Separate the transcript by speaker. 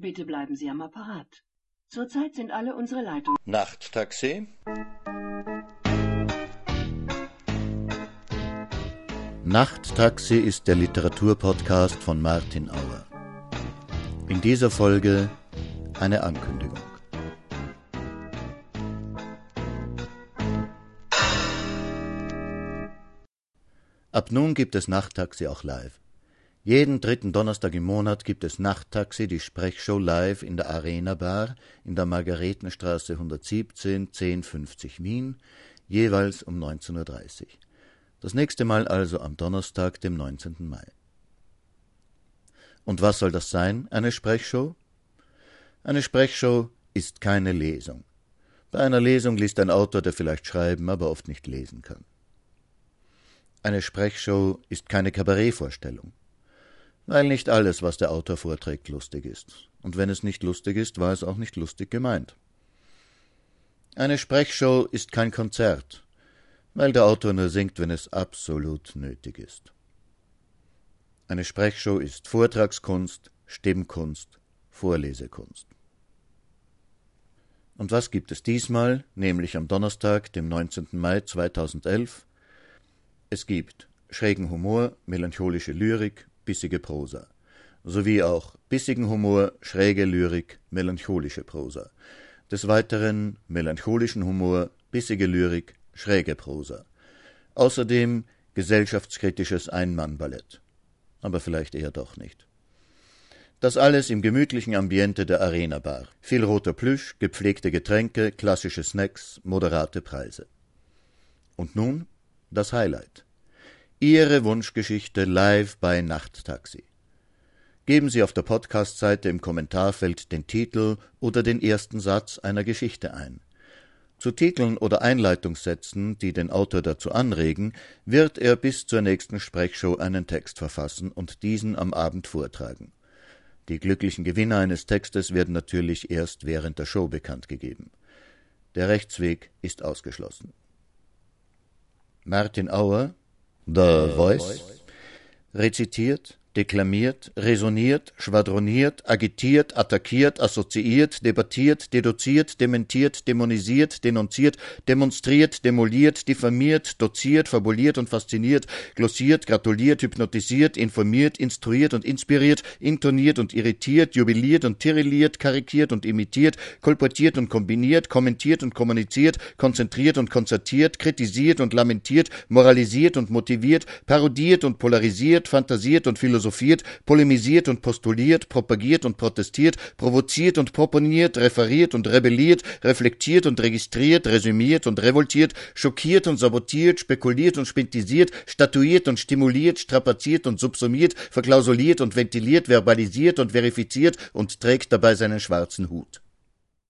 Speaker 1: Bitte bleiben Sie am Apparat. Zurzeit sind alle unsere Leitungen.
Speaker 2: Nachttaxi. Nachttaxi ist der Literaturpodcast von Martin Auer. In dieser Folge eine Ankündigung. Ab nun gibt es Nachttaxi auch live. Jeden dritten Donnerstag im Monat gibt es Nachttaxi, die Sprechshow live in der Arena Bar in der Margaretenstraße 117 1050 Wien, jeweils um 19.30 Uhr. Das nächste Mal also am Donnerstag, dem 19. Mai. Und was soll das sein, eine Sprechshow? Eine Sprechshow ist keine Lesung. Bei einer Lesung liest ein Autor, der vielleicht schreiben, aber oft nicht lesen kann. Eine Sprechshow ist keine Kabarettvorstellung weil nicht alles, was der Autor vorträgt, lustig ist. Und wenn es nicht lustig ist, war es auch nicht lustig gemeint. Eine Sprechshow ist kein Konzert, weil der Autor nur singt, wenn es absolut nötig ist. Eine Sprechshow ist Vortragskunst, Stimmkunst, Vorlesekunst. Und was gibt es diesmal, nämlich am Donnerstag, dem 19. Mai 2011? Es gibt schrägen Humor, melancholische Lyrik, bissige Prosa, sowie auch bissigen Humor, schräge Lyrik, melancholische Prosa. Des Weiteren melancholischen Humor, bissige Lyrik, schräge Prosa. Außerdem gesellschaftskritisches Einmannballett. Aber vielleicht eher doch nicht. Das alles im gemütlichen Ambiente der Arena Bar. Viel roter Plüsch, gepflegte Getränke, klassische Snacks, moderate Preise. Und nun das Highlight. Ihre Wunschgeschichte live bei Nachttaxi. Geben Sie auf der Podcast-Seite im Kommentarfeld den Titel oder den ersten Satz einer Geschichte ein. Zu Titeln oder Einleitungssätzen, die den Autor dazu anregen, wird er bis zur nächsten Sprechshow einen Text verfassen und diesen am Abend vortragen. Die glücklichen Gewinner eines Textes werden natürlich erst während der Show bekannt gegeben. Der Rechtsweg ist ausgeschlossen. Martin Auer, The Voice rezitiert, deklamiert, resoniert, schwadroniert, agitiert, attackiert, assoziiert, debattiert, deduziert, dementiert, dämonisiert, denunziert, demonstriert, demoliert, diffamiert, doziert, fabuliert und fasziniert, glossiert, gratuliert, hypnotisiert, informiert, instruiert und inspiriert, intoniert und irritiert, jubiliert und tirilliert, karikiert und imitiert, kolportiert und kombiniert, kommentiert und kommuniziert, konzentriert und konzertiert, kritisiert und lamentiert, moralisiert und motiviert, parodiert und polarisiert, fantasiert und philosophiert, philosophiert, polemisiert und postuliert, propagiert und protestiert, provoziert und proponiert, referiert und rebelliert, reflektiert und registriert, resümiert und revoltiert, schockiert und sabotiert, spekuliert und spintisiert, statuiert und stimuliert, strapaziert und subsumiert, verklausuliert und ventiliert, verbalisiert und verifiziert und trägt dabei seinen schwarzen Hut.